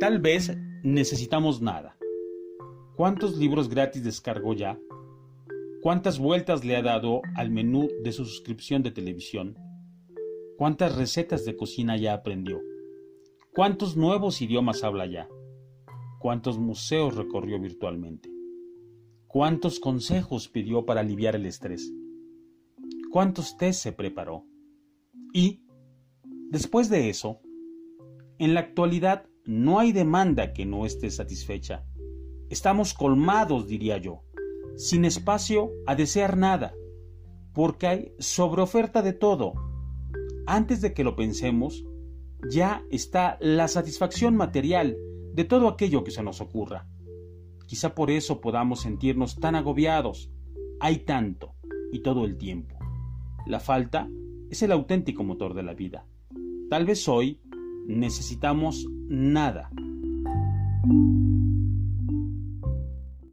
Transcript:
Tal vez necesitamos nada. ¿Cuántos libros gratis descargó ya? ¿Cuántas vueltas le ha dado al menú de su suscripción de televisión? ¿Cuántas recetas de cocina ya aprendió? ¿Cuántos nuevos idiomas habla ya? ¿Cuántos museos recorrió virtualmente? ¿Cuántos consejos pidió para aliviar el estrés? ¿Cuántos test se preparó? Y, después de eso, en la actualidad no hay demanda que no esté satisfecha. Estamos colmados, diría yo, sin espacio a desear nada, porque hay sobreoferta de todo. Antes de que lo pensemos, ya está la satisfacción material de todo aquello que se nos ocurra. Quizá por eso podamos sentirnos tan agobiados. Hay tanto y todo el tiempo. La falta es el auténtico motor de la vida. Tal vez hoy necesitamos nada.